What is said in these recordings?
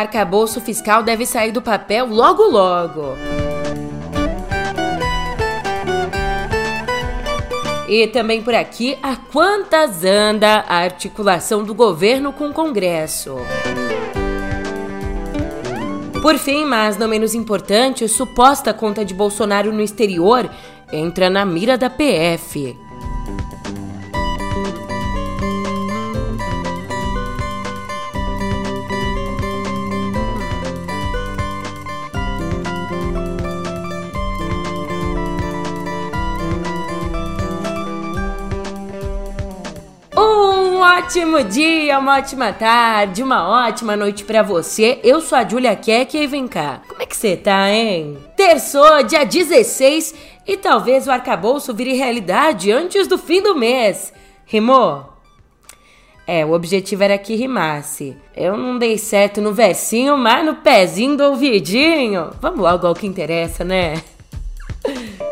arcabouço fiscal deve sair do papel logo logo. E também por aqui, a quantas anda a articulação do governo com o Congresso. Por fim, mas não menos importante, suposta conta de Bolsonaro no exterior entra na mira da PF. Ótimo dia, uma ótima tarde, uma ótima noite para você. Eu sou a Julia Keck e vem cá. Como é que você tá, hein? Terçou, dia 16 e talvez o arcabouço vire realidade antes do fim do mês. Rimou? É, o objetivo era que rimasse. Eu não dei certo no versinho, mas no pezinho do ouvidinho. Vamos logo ao que interessa, né?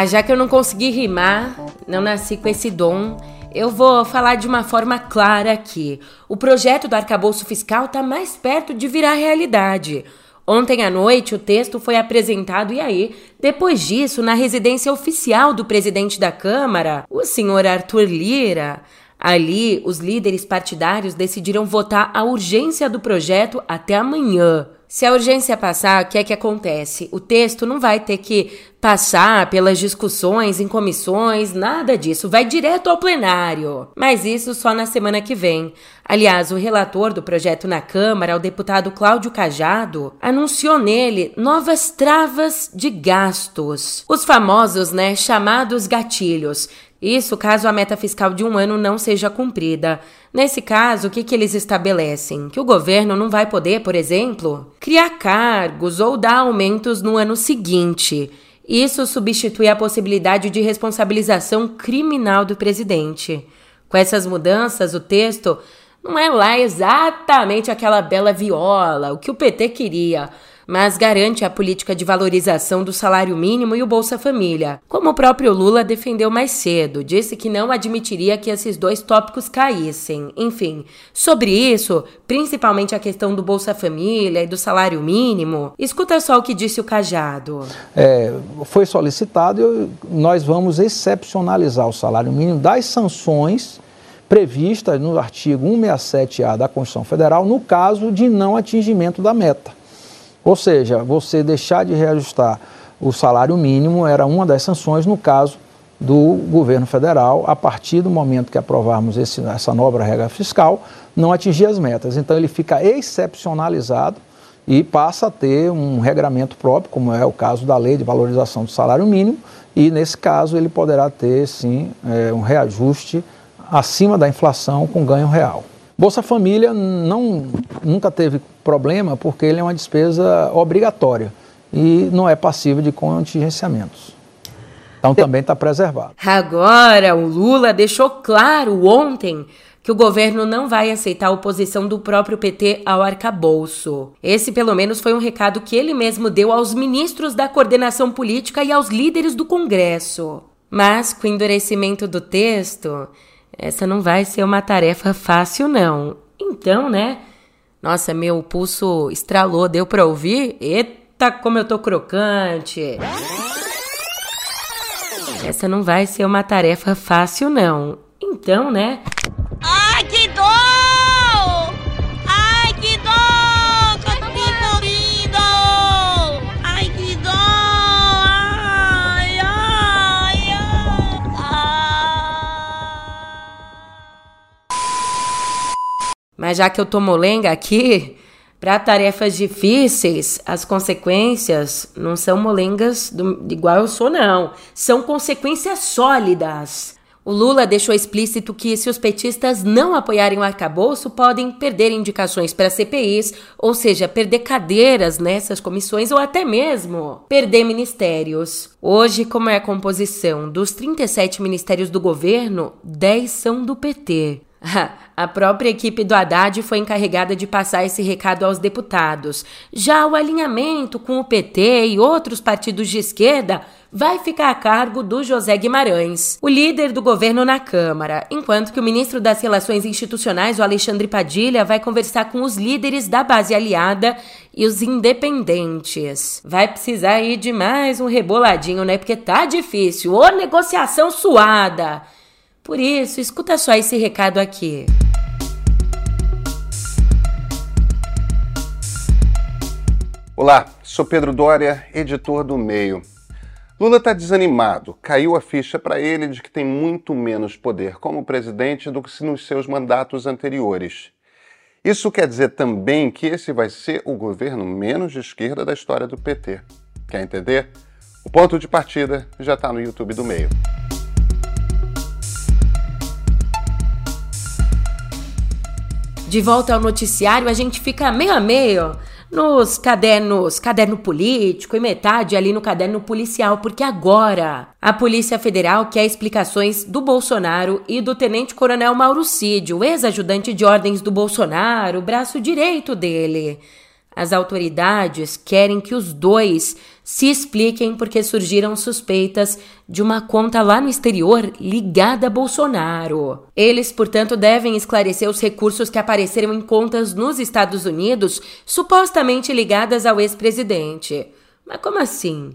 Ah, já que eu não consegui rimar, não nasci com esse dom, eu vou falar de uma forma clara aqui. O projeto do arcabouço fiscal está mais perto de virar realidade. Ontem à noite o texto foi apresentado e aí, depois disso, na residência oficial do presidente da Câmara, o senhor Arthur Lira, ali os líderes partidários decidiram votar a urgência do projeto até amanhã. Se a urgência passar, o que é que acontece? O texto não vai ter que passar pelas discussões em comissões, nada disso, vai direto ao plenário. Mas isso só na semana que vem. Aliás, o relator do projeto na Câmara, o deputado Cláudio Cajado, anunciou nele novas travas de gastos. Os famosos, né, chamados gatilhos, isso caso a meta fiscal de um ano não seja cumprida. Nesse caso, o que, que eles estabelecem? Que o governo não vai poder, por exemplo, criar cargos ou dar aumentos no ano seguinte. Isso substitui a possibilidade de responsabilização criminal do presidente. Com essas mudanças, o texto não é lá exatamente aquela bela viola, o que o PT queria mas garante a política de valorização do salário mínimo e o Bolsa Família. Como o próprio Lula defendeu mais cedo, disse que não admitiria que esses dois tópicos caíssem. Enfim, sobre isso, principalmente a questão do Bolsa Família e do salário mínimo, escuta só o que disse o Cajado. É, foi solicitado e nós vamos excepcionalizar o salário mínimo das sanções previstas no artigo 167A da Constituição Federal no caso de não atingimento da meta. Ou seja, você deixar de reajustar o salário mínimo era uma das sanções no caso do governo federal, a partir do momento que aprovarmos esse, essa nova regra fiscal, não atingir as metas. Então ele fica excepcionalizado e passa a ter um regramento próprio, como é o caso da lei de valorização do salário mínimo, e nesse caso ele poderá ter sim é, um reajuste acima da inflação com ganho real. Bolsa Família não, nunca teve problema porque ele é uma despesa obrigatória e não é passível de contingenciamentos. Então também está preservado. Agora, o Lula deixou claro ontem que o governo não vai aceitar a oposição do próprio PT ao arcabouço. Esse, pelo menos, foi um recado que ele mesmo deu aos ministros da coordenação política e aos líderes do Congresso. Mas, com o endurecimento do texto, essa não vai ser uma tarefa fácil, não. Então, né? Nossa, meu pulso estralou, deu pra ouvir? Eita, como eu tô crocante! Essa não vai ser uma tarefa fácil, não. Então, né? Ai, que dor! Mas já que eu tô molenga aqui, para tarefas difíceis, as consequências não são molengas do, igual eu sou, não. São consequências sólidas. O Lula deixou explícito que, se os petistas não apoiarem o arcabouço, podem perder indicações para CPIs, ou seja, perder cadeiras nessas comissões ou até mesmo perder ministérios. Hoje, como é a composição dos 37 ministérios do governo, 10 são do PT. A própria equipe do Haddad foi encarregada de passar esse recado aos deputados. Já o alinhamento com o PT e outros partidos de esquerda vai ficar a cargo do José Guimarães, o líder do governo na Câmara, enquanto que o ministro das Relações Institucionais, o Alexandre Padilha, vai conversar com os líderes da base aliada e os independentes. Vai precisar ir de mais um reboladinho, né? Porque tá difícil. Ô negociação suada! Por isso, escuta só esse recado aqui. Olá, sou Pedro Dória, editor do Meio. Lula está desanimado. Caiu a ficha para ele de que tem muito menos poder como presidente do que nos seus mandatos anteriores. Isso quer dizer também que esse vai ser o governo menos de esquerda da história do PT. Quer entender? O ponto de partida já está no YouTube do Meio. De volta ao noticiário, a gente fica meio a meio nos cadernos, caderno político e metade ali no caderno policial, porque agora a Polícia Federal quer explicações do Bolsonaro e do Tenente Coronel Mauro Cid, o ex-ajudante de ordens do Bolsonaro, o braço direito dele. As autoridades querem que os dois se expliquem porque surgiram suspeitas de uma conta lá no exterior ligada a Bolsonaro. Eles, portanto, devem esclarecer os recursos que apareceram em contas nos Estados Unidos supostamente ligadas ao ex-presidente. Mas como assim?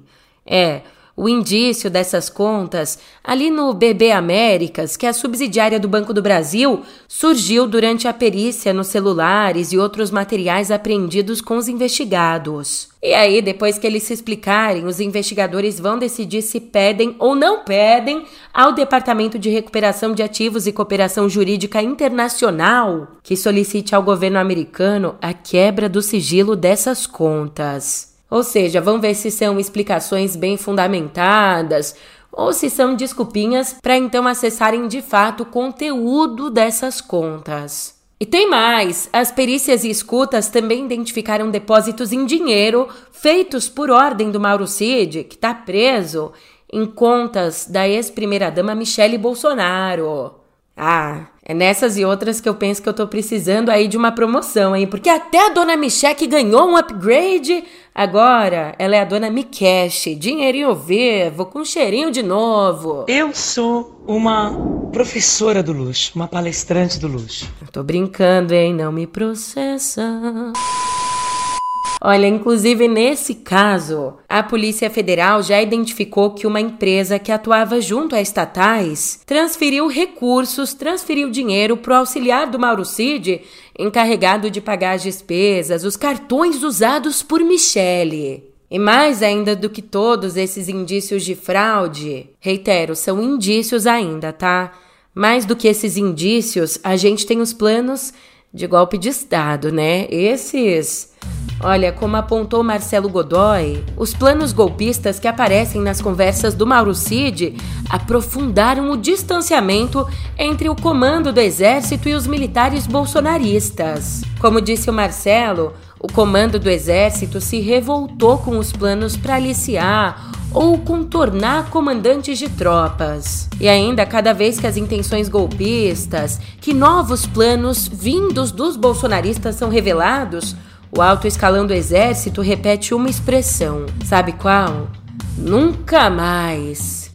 É, o indício dessas contas, ali no BB Américas, que é a subsidiária do Banco do Brasil, surgiu durante a perícia nos celulares e outros materiais apreendidos com os investigados. E aí, depois que eles se explicarem, os investigadores vão decidir se pedem ou não pedem ao Departamento de Recuperação de Ativos e Cooperação Jurídica Internacional que solicite ao governo americano a quebra do sigilo dessas contas. Ou seja, vão ver se são explicações bem fundamentadas ou se são desculpinhas para então acessarem de fato o conteúdo dessas contas. E tem mais: as perícias e escutas também identificaram depósitos em dinheiro feitos por ordem do Mauro Cid, que está preso, em contas da ex-primeira-dama Michele Bolsonaro. Ah, é nessas e outras que eu penso que eu tô precisando aí de uma promoção, hein? Porque até a dona Michelle ganhou um upgrade. Agora ela é a dona Mikesh, dinheirinho vivo, com cheirinho de novo. Eu sou uma professora do luxo, uma palestrante do luxo. Tô brincando, hein? Não me processa. Olha, inclusive nesse caso, a Polícia Federal já identificou que uma empresa que atuava junto a estatais transferiu recursos, transferiu dinheiro para o auxiliar do Mauro Cid, encarregado de pagar as despesas, os cartões usados por Michele. E mais ainda do que todos esses indícios de fraude, reitero, são indícios ainda, tá? Mais do que esses indícios, a gente tem os planos de golpe de Estado, né? Esses Olha, como apontou Marcelo Godoy, os planos golpistas que aparecem nas conversas do Mauro Cid aprofundaram o distanciamento entre o comando do exército e os militares bolsonaristas. Como disse o Marcelo, o comando do exército se revoltou com os planos para aliciar ou contornar comandantes de tropas. E ainda, cada vez que as intenções golpistas, que novos planos vindos dos bolsonaristas são revelados, o alto escalão do exército repete uma expressão. Sabe qual? Nunca mais.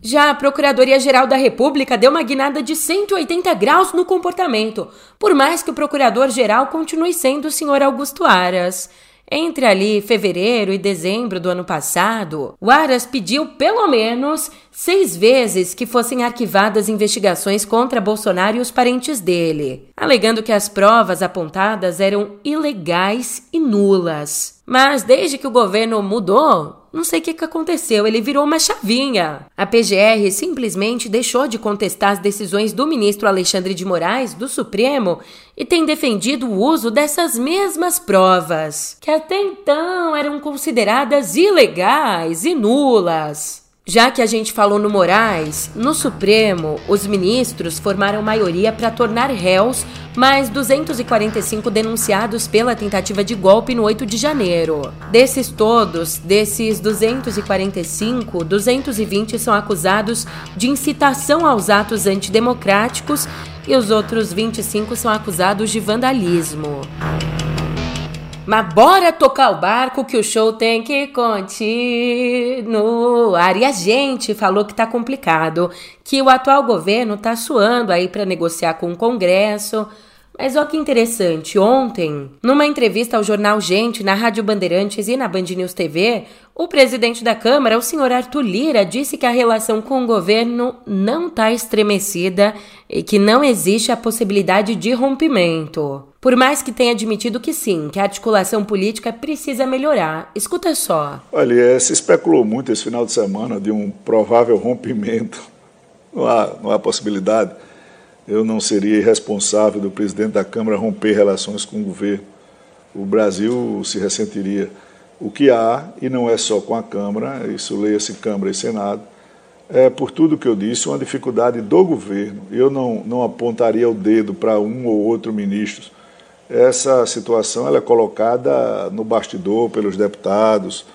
Já a Procuradoria-Geral da República deu uma guinada de 180 graus no comportamento, por mais que o Procurador-Geral continue sendo o senhor Augusto Aras. Entre ali fevereiro e dezembro do ano passado, o Aras pediu pelo menos seis vezes que fossem arquivadas investigações contra Bolsonaro e os parentes dele, alegando que as provas apontadas eram ilegais e nulas. Mas desde que o governo mudou, não sei o que, que aconteceu, ele virou uma chavinha. A PGR simplesmente deixou de contestar as decisões do ministro Alexandre de Moraes, do Supremo, e tem defendido o uso dessas mesmas provas, que até então eram consideradas ilegais e nulas. Já que a gente falou no Moraes, no Supremo, os ministros formaram maioria para tornar réus mais 245 denunciados pela tentativa de golpe no 8 de janeiro. Desses todos, desses 245, 220 são acusados de incitação aos atos antidemocráticos e os outros 25 são acusados de vandalismo. Mas bora tocar o barco que o show tem que continuar. E a gente falou que tá complicado, que o atual governo tá suando aí para negociar com o Congresso. Mas olha que interessante, ontem, numa entrevista ao jornal Gente, na Rádio Bandeirantes e na Band News TV, o presidente da Câmara, o senhor Arthur Lira, disse que a relação com o governo não está estremecida e que não existe a possibilidade de rompimento. Por mais que tenha admitido que sim, que a articulação política precisa melhorar. Escuta só. Olha, é, se especulou muito esse final de semana de um provável rompimento. Não há, não há possibilidade. Eu não seria irresponsável do presidente da Câmara romper relações com o governo. O Brasil se ressentiria. O que há, e não é só com a Câmara, isso leia-se Câmara e Senado, é, por tudo que eu disse, uma dificuldade do governo. Eu não, não apontaria o dedo para um ou outro ministro essa situação ela é colocada no bastidor pelos deputados,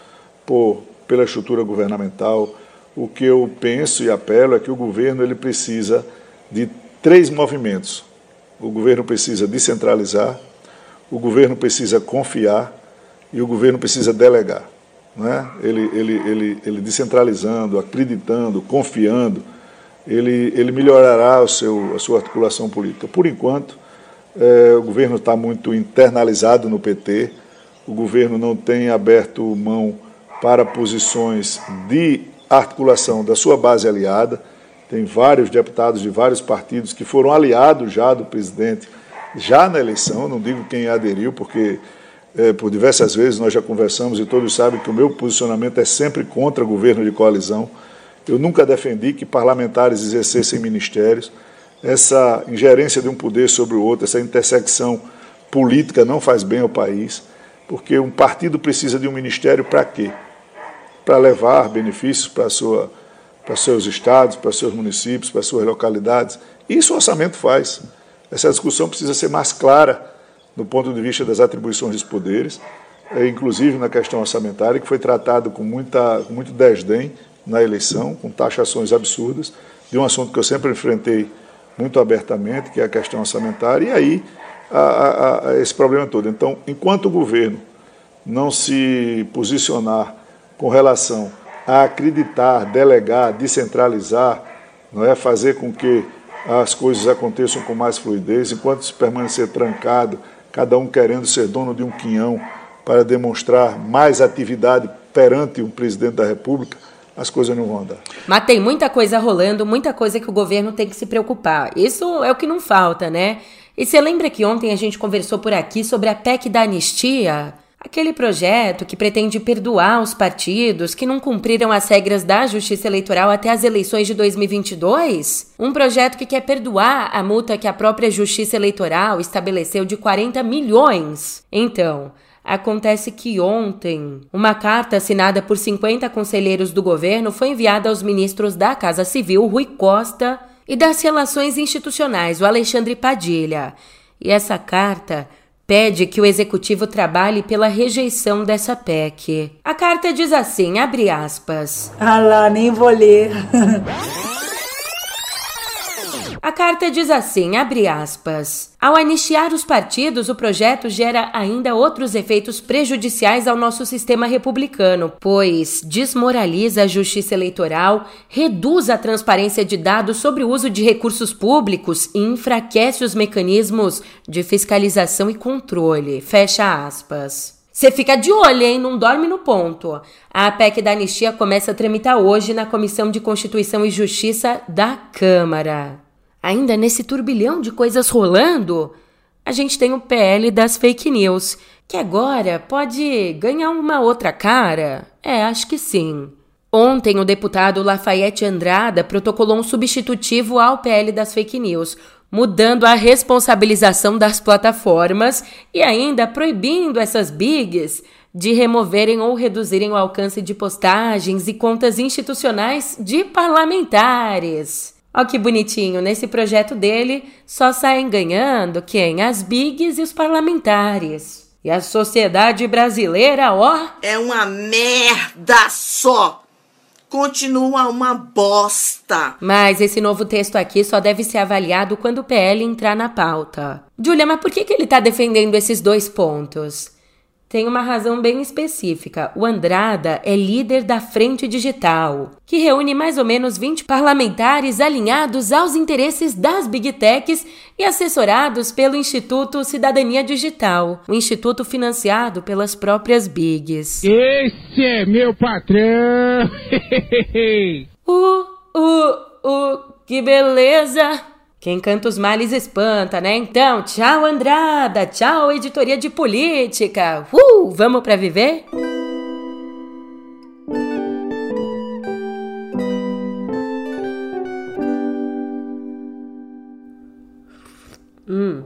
por, pela estrutura governamental. O que eu penso e apelo é que o governo ele precisa de três movimentos. O governo precisa descentralizar, o governo precisa confiar e o governo precisa delegar. Né? Ele, ele, ele, ele descentralizando, acreditando, confiando, ele, ele melhorará o seu, a sua articulação política. Por enquanto, é, o governo está muito internalizado no PT, o governo não tem aberto mão para posições de articulação da sua base aliada. Tem vários deputados de vários partidos que foram aliados já do presidente, já na eleição, não digo quem aderiu, porque é, por diversas vezes nós já conversamos e todos sabem que o meu posicionamento é sempre contra governo de coalizão. Eu nunca defendi que parlamentares exercessem ministérios essa ingerência de um poder sobre o outro, essa intersecção política não faz bem ao país, porque um partido precisa de um ministério para quê? Para levar benefícios para, sua, para seus estados, para seus municípios, para suas localidades. Isso o orçamento faz. Essa discussão precisa ser mais clara do ponto de vista das atribuições dos poderes, é, inclusive na questão orçamentária, que foi tratado com, muita, com muito desdém na eleição, com taxações absurdas, de um assunto que eu sempre enfrentei muito abertamente, que é a questão orçamentária, e aí a, a, a esse problema todo. Então, enquanto o governo não se posicionar com relação a acreditar, delegar, descentralizar, não é fazer com que as coisas aconteçam com mais fluidez, enquanto se permanecer trancado, cada um querendo ser dono de um quinhão para demonstrar mais atividade perante um presidente da República, as coisas não vão andar. Mas tem muita coisa rolando, muita coisa que o governo tem que se preocupar. Isso é o que não falta, né? E você lembra que ontem a gente conversou por aqui sobre a PEC da anistia? Aquele projeto que pretende perdoar os partidos que não cumpriram as regras da Justiça Eleitoral até as eleições de 2022? Um projeto que quer perdoar a multa que a própria Justiça Eleitoral estabeleceu de 40 milhões. Então, Acontece que ontem, uma carta assinada por 50 conselheiros do governo foi enviada aos ministros da Casa Civil, Rui Costa, e das Relações Institucionais, o Alexandre Padilha. E essa carta pede que o executivo trabalhe pela rejeição dessa PEC. A carta diz assim, abre aspas. Ah lá, nem vou ler. A carta diz assim, abre aspas: Ao anistiar os partidos, o projeto gera ainda outros efeitos prejudiciais ao nosso sistema republicano, pois desmoraliza a justiça eleitoral, reduz a transparência de dados sobre o uso de recursos públicos e enfraquece os mecanismos de fiscalização e controle. Fecha aspas. Você fica de olho, hein? Não dorme no ponto. A PEC da anistia começa a tramitar hoje na Comissão de Constituição e Justiça da Câmara. Ainda nesse turbilhão de coisas rolando, a gente tem o PL das fake news, que agora pode ganhar uma outra cara. É, acho que sim. Ontem, o deputado Lafayette Andrada protocolou um substitutivo ao PL das fake news, mudando a responsabilização das plataformas e ainda proibindo essas bigs de removerem ou reduzirem o alcance de postagens e contas institucionais de parlamentares. Ó que bonitinho, nesse projeto dele só saem ganhando quem? As bigs e os parlamentares. E a sociedade brasileira, ó. É uma merda só! Continua uma bosta! Mas esse novo texto aqui só deve ser avaliado quando o PL entrar na pauta. Julia, mas por que, que ele tá defendendo esses dois pontos? Tem uma razão bem específica. O Andrada é líder da Frente Digital, que reúne mais ou menos 20 parlamentares alinhados aos interesses das Big Techs e assessorados pelo Instituto Cidadania Digital, um instituto financiado pelas próprias Bigs. Esse é meu patrão! uh, uh, uh, que beleza! Quem canta os males espanta, né? Então, tchau Andrada, tchau editoria de política. Uh, vamos para viver? Hum.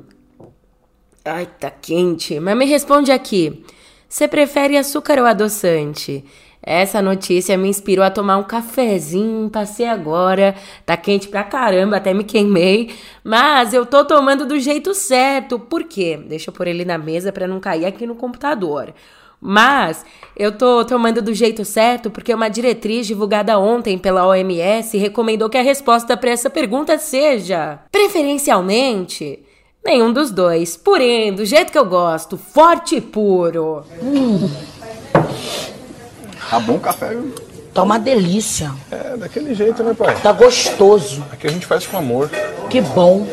Ai, tá quente. Mas me responde aqui. Você prefere açúcar ou adoçante? Essa notícia me inspirou a tomar um cafezinho, passei agora, tá quente pra caramba, até me queimei, mas eu tô tomando do jeito certo. Por quê? Deixa eu pôr ele na mesa para não cair aqui no computador. Mas eu tô tomando do jeito certo porque uma diretriz divulgada ontem pela OMS recomendou que a resposta para essa pergunta seja, preferencialmente, nenhum dos dois. Porém, do jeito que eu gosto, forte e puro. Hum. Tá bom o café, viu? Tá uma delícia. É, daquele jeito, né, pai? Tá gostoso. Aqui a gente faz com amor. Que bom.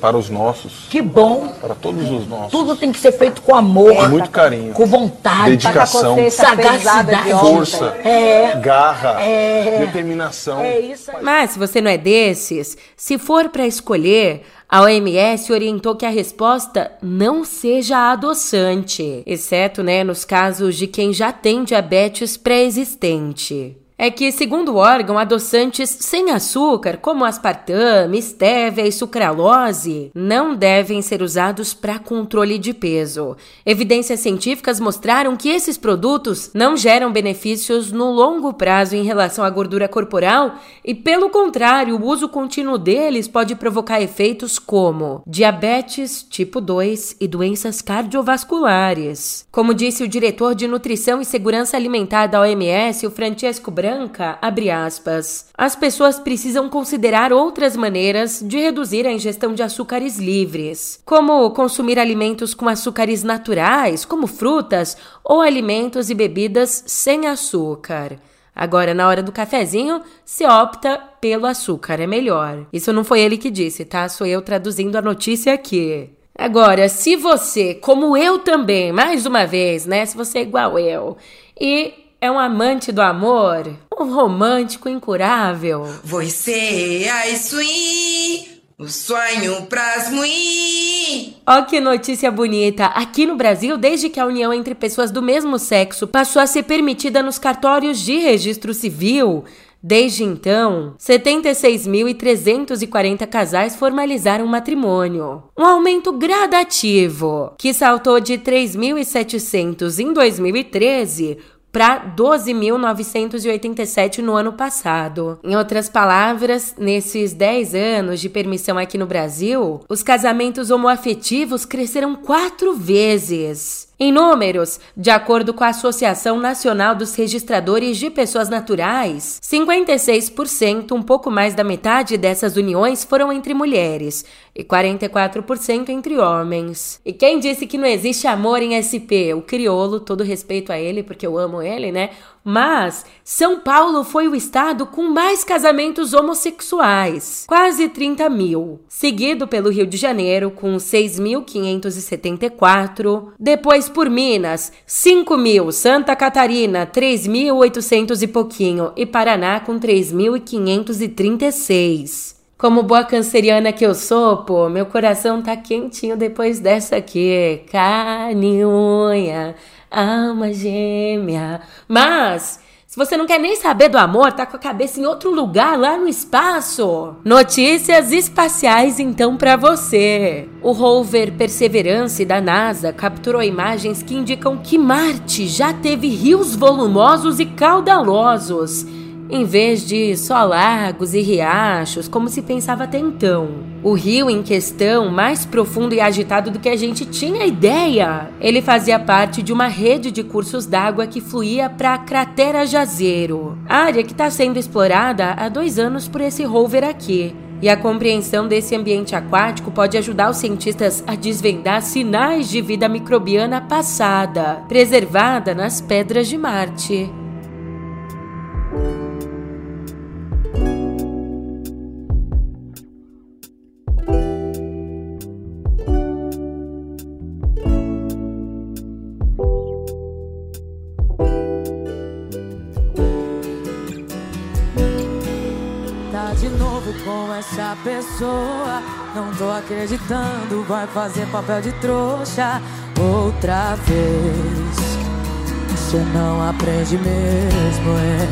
Para os nossos. Que bom. Para todos os nossos. Tudo tem que ser feito com amor. Com muito carinho. Com vontade. Dedicação. Sagacidade. Força. É. Garra. É. Determinação. É isso aí. Mas se você não é desses, se for para escolher, a OMS orientou que a resposta não seja adoçante, exceto né, nos casos de quem já tem diabetes pré-existente é que, segundo o órgão, adoçantes sem açúcar, como aspartame, estévia e sucralose, não devem ser usados para controle de peso. Evidências científicas mostraram que esses produtos não geram benefícios no longo prazo em relação à gordura corporal e, pelo contrário, o uso contínuo deles pode provocar efeitos como diabetes tipo 2 e doenças cardiovasculares. Como disse o diretor de Nutrição e Segurança Alimentar da OMS, o Francesco Branco, branca, abre aspas. As pessoas precisam considerar outras maneiras de reduzir a ingestão de açúcares livres, como consumir alimentos com açúcares naturais, como frutas, ou alimentos e bebidas sem açúcar. Agora, na hora do cafezinho, se opta pelo açúcar, é melhor. Isso não foi ele que disse, tá? Sou eu traduzindo a notícia aqui. Agora, se você, como eu também, mais uma vez, né? Se você é igual eu, e é um amante do amor, um romântico incurável. Você é isso o sonho prasmuir. Ó que notícia bonita! Aqui no Brasil, desde que a união entre pessoas do mesmo sexo passou a ser permitida nos cartórios de registro civil, Desde então, 76.340 casais formalizaram matrimônio. Um aumento gradativo, que saltou de 3.700 em 2013 para 12.987 no ano passado. Em outras palavras, nesses 10 anos de permissão aqui no Brasil, os casamentos homoafetivos cresceram quatro vezes. Em números, de acordo com a Associação Nacional dos Registradores de Pessoas Naturais, 56%, um pouco mais da metade dessas uniões foram entre mulheres e 44% entre homens. E quem disse que não existe amor em SP? O criolo, todo respeito a ele, porque eu amo ele, né? Mas São Paulo foi o estado com mais casamentos homossexuais, quase 30 mil, seguido pelo Rio de Janeiro, com 6.574, depois por Minas, 5 mil, Santa Catarina, 3.800 e pouquinho, e Paraná com 3.536. Como boa canceriana que eu sou, pô, meu coração tá quentinho depois dessa aqui. Carne unha alma gêmea. Mas Se você não quer nem saber do amor, tá com a cabeça em outro lugar, lá no espaço. Notícias espaciais então para você. O rover Perseverance da NASA capturou imagens que indicam que Marte já teve rios volumosos e caudalosos em vez de só lagos e riachos, como se pensava até então. O rio em questão, mais profundo e agitado do que a gente tinha ideia. Ele fazia parte de uma rede de cursos d'água que fluía para a cratera Jazeiro, área que está sendo explorada há dois anos por esse rover aqui. E a compreensão desse ambiente aquático pode ajudar os cientistas a desvendar sinais de vida microbiana passada, preservada nas pedras de Marte. Acreditando, vai fazer papel de trouxa outra vez. Você não aprende mesmo, é.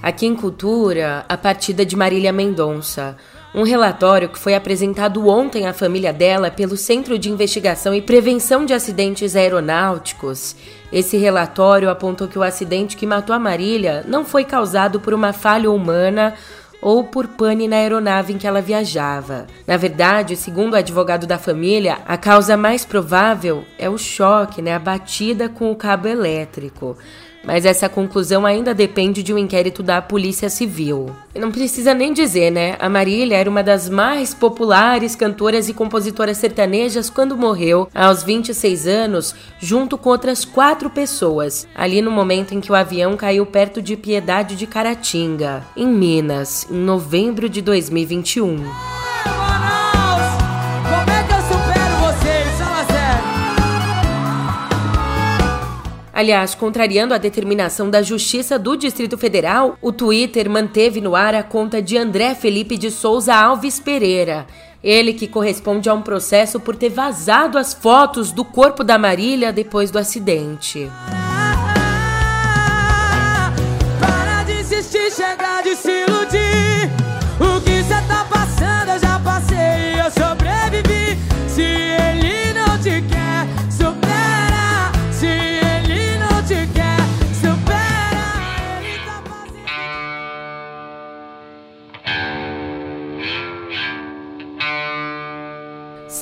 Aqui em Cultura, a partida de Marília Mendonça. Um relatório que foi apresentado ontem à família dela pelo Centro de Investigação e Prevenção de Acidentes Aeronáuticos. Esse relatório apontou que o acidente que matou a Marília não foi causado por uma falha humana ou por pane na aeronave em que ela viajava. Na verdade, segundo o advogado da família, a causa mais provável é o choque, né, a batida com o cabo elétrico mas essa conclusão ainda depende de um inquérito da Polícia Civil. E não precisa nem dizer, né? A Marília era uma das mais populares cantoras e compositoras sertanejas quando morreu, aos 26 anos, junto com outras quatro pessoas, ali no momento em que o avião caiu perto de Piedade de Caratinga, em Minas, em novembro de 2021. Aliás, contrariando a determinação da Justiça do Distrito Federal, o Twitter manteve no ar a conta de André Felipe de Souza Alves Pereira. Ele que corresponde a um processo por ter vazado as fotos do corpo da Marília depois do acidente.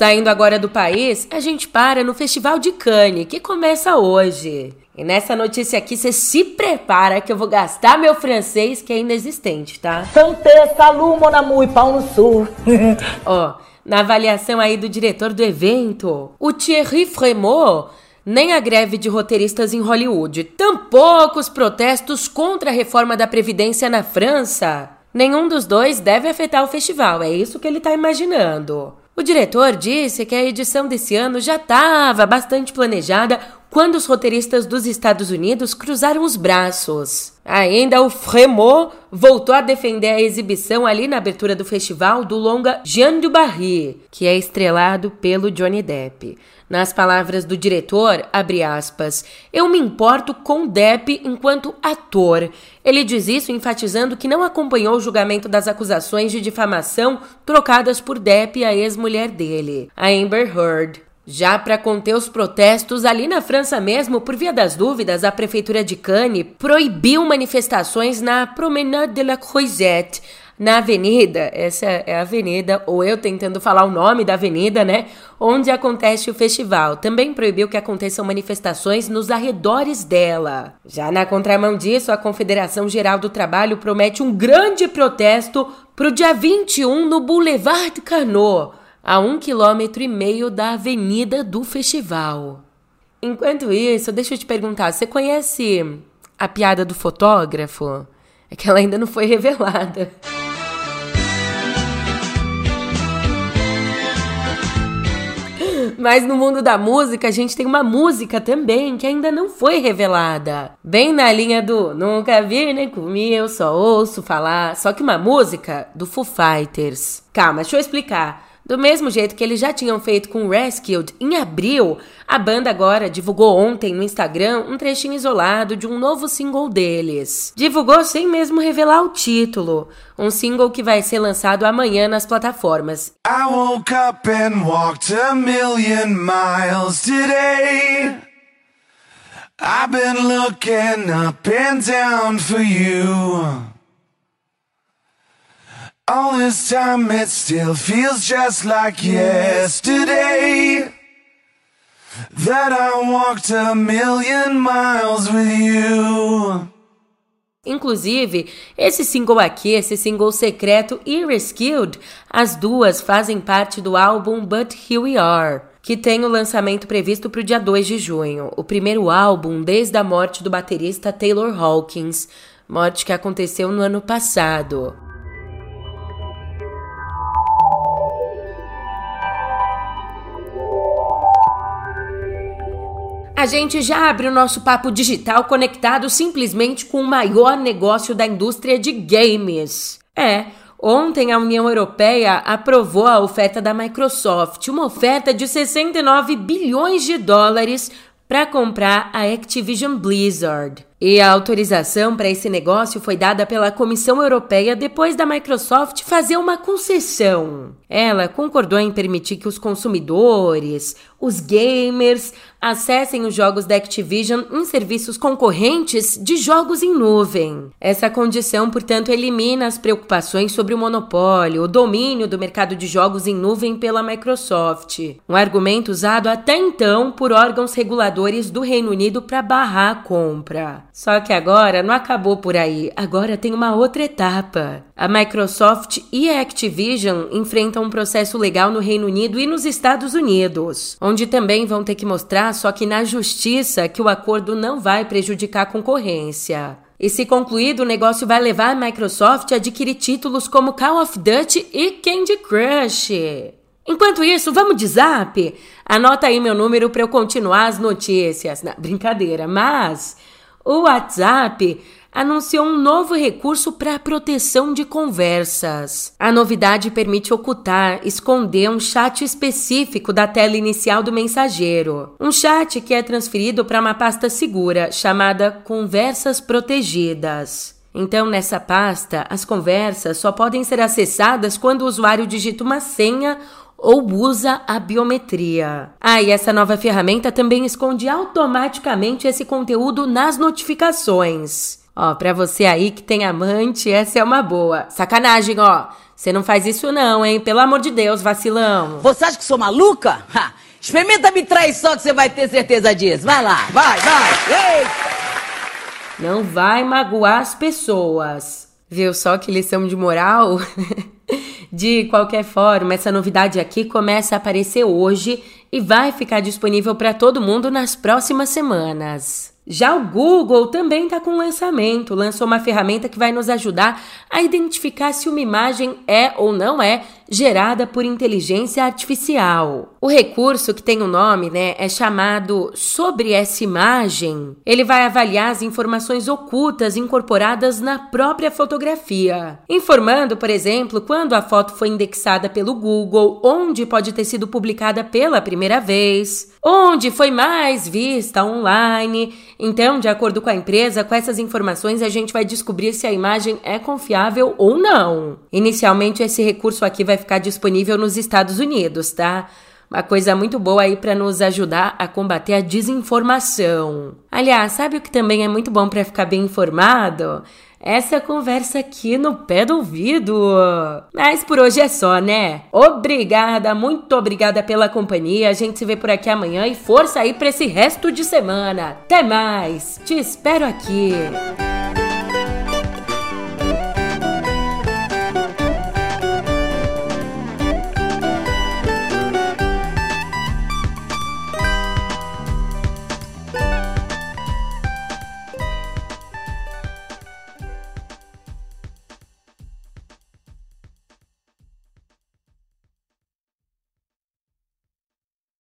Saindo agora do país, a gente para no Festival de Cannes, que começa hoje. E nessa notícia aqui, você se prepara que eu vou gastar meu francês, que é inexistente, tá? Santé, salut, mon amour, e pau no sul. Ó, na avaliação aí do diretor do evento, o Thierry Fremont, nem a greve de roteiristas em Hollywood, tampouco os protestos contra a reforma da Previdência na França. Nenhum dos dois deve afetar o festival, é isso que ele tá imaginando. O diretor disse que a edição desse ano já estava bastante planejada quando os roteiristas dos Estados Unidos cruzaram os braços. Ainda o Fremont voltou a defender a exibição ali na abertura do festival do longa Jean du Barry, que é estrelado pelo Johnny Depp. Nas palavras do diretor, abre aspas, eu me importo com Depp enquanto ator. Ele diz isso enfatizando que não acompanhou o julgamento das acusações de difamação trocadas por Depp e a ex-mulher dele, a Amber Heard. Já para conter os protestos, ali na França mesmo, por via das dúvidas, a prefeitura de Cannes proibiu manifestações na Promenade de la Croisette, na avenida, essa é a avenida, ou eu tentando falar o nome da avenida, né? Onde acontece o festival. Também proibiu que aconteçam manifestações nos arredores dela. Já na contramão disso, a Confederação Geral do Trabalho promete um grande protesto pro dia 21 no Boulevard Carnot a um quilômetro e meio da avenida do festival. Enquanto isso, deixa eu te perguntar: você conhece a piada do fotógrafo? É que ela ainda não foi revelada. Mas no mundo da música, a gente tem uma música também que ainda não foi revelada. Bem na linha do Nunca vi nem comi, eu só ouço falar. Só que uma música do Foo Fighters. Calma, deixa eu explicar. Do mesmo jeito que eles já tinham feito com Rescued em abril, a banda agora divulgou ontem no Instagram um trechinho isolado de um novo single deles. Divulgou sem mesmo revelar o título, um single que vai ser lançado amanhã nas plataformas. I woke up and walked a million miles today. I've been looking up and down for you. All this time it still feels just like yesterday that I walked a million miles with you. Inclusive, esse single aqui, esse single secreto e Rescued, as duas fazem parte do álbum But Here We Are, que tem o lançamento previsto para o dia 2 de junho, o primeiro álbum desde a morte do baterista Taylor Hawkins, morte que aconteceu no ano passado. A gente já abre o nosso papo digital conectado simplesmente com o maior negócio da indústria de games. É, ontem a União Europeia aprovou a oferta da Microsoft, uma oferta de 69 bilhões de dólares para comprar a Activision Blizzard. E a autorização para esse negócio foi dada pela Comissão Europeia depois da Microsoft fazer uma concessão. Ela concordou em permitir que os consumidores, os gamers, acessem os jogos da Activision em serviços concorrentes de jogos em nuvem. Essa condição, portanto, elimina as preocupações sobre o monopólio, o domínio do mercado de jogos em nuvem pela Microsoft. Um argumento usado até então por órgãos reguladores do Reino Unido para barrar a compra. Só que agora não acabou por aí, agora tem uma outra etapa. A Microsoft e a Activision enfrentam um processo legal no Reino Unido e nos Estados Unidos, onde também vão ter que mostrar, só que na justiça, que o acordo não vai prejudicar a concorrência. E se concluído, o negócio vai levar a Microsoft a adquirir títulos como Call of Duty e Candy Crush. Enquanto isso, vamos de zap? Anota aí meu número para eu continuar as notícias. Brincadeira, mas o WhatsApp anunciou um novo recurso para proteção de conversas. A novidade permite ocultar, esconder um chat específico da tela inicial do mensageiro. Um chat que é transferido para uma pasta segura chamada Conversas Protegidas. Então, nessa pasta, as conversas só podem ser acessadas quando o usuário digita uma senha ou usa a biometria. Ah, e essa nova ferramenta também esconde automaticamente esse conteúdo nas notificações. Ó, pra você aí que tem amante, essa é uma boa. Sacanagem, ó. Você não faz isso não, hein? Pelo amor de Deus, vacilão. Você acha que sou maluca? Ha! Experimenta me trair só que você vai ter certeza disso. Vai lá, vai, vai. Ei! Não vai magoar as pessoas. Viu só que lição de moral? De qualquer forma, essa novidade aqui começa a aparecer hoje e vai ficar disponível para todo mundo nas próximas semanas. Já o Google também está com lançamento, lançou uma ferramenta que vai nos ajudar a identificar se uma imagem é ou não é gerada por inteligência artificial. O recurso que tem o um nome, né, é chamado Sobre essa imagem. Ele vai avaliar as informações ocultas incorporadas na própria fotografia, informando, por exemplo, quando a foto foi indexada pelo Google, onde pode ter sido publicada pela primeira vez, onde foi mais vista online. Então, de acordo com a empresa, com essas informações a gente vai descobrir se a imagem é confiável ou não. Inicialmente, esse recurso aqui vai ficar disponível nos Estados Unidos, tá? Uma coisa muito boa aí para nos ajudar a combater a desinformação. Aliás, sabe o que também é muito bom para ficar bem informado? Essa conversa aqui no pé do ouvido. Mas por hoje é só, né? Obrigada, muito obrigada pela companhia. A gente se vê por aqui amanhã e força aí para esse resto de semana. Até mais. Te espero aqui.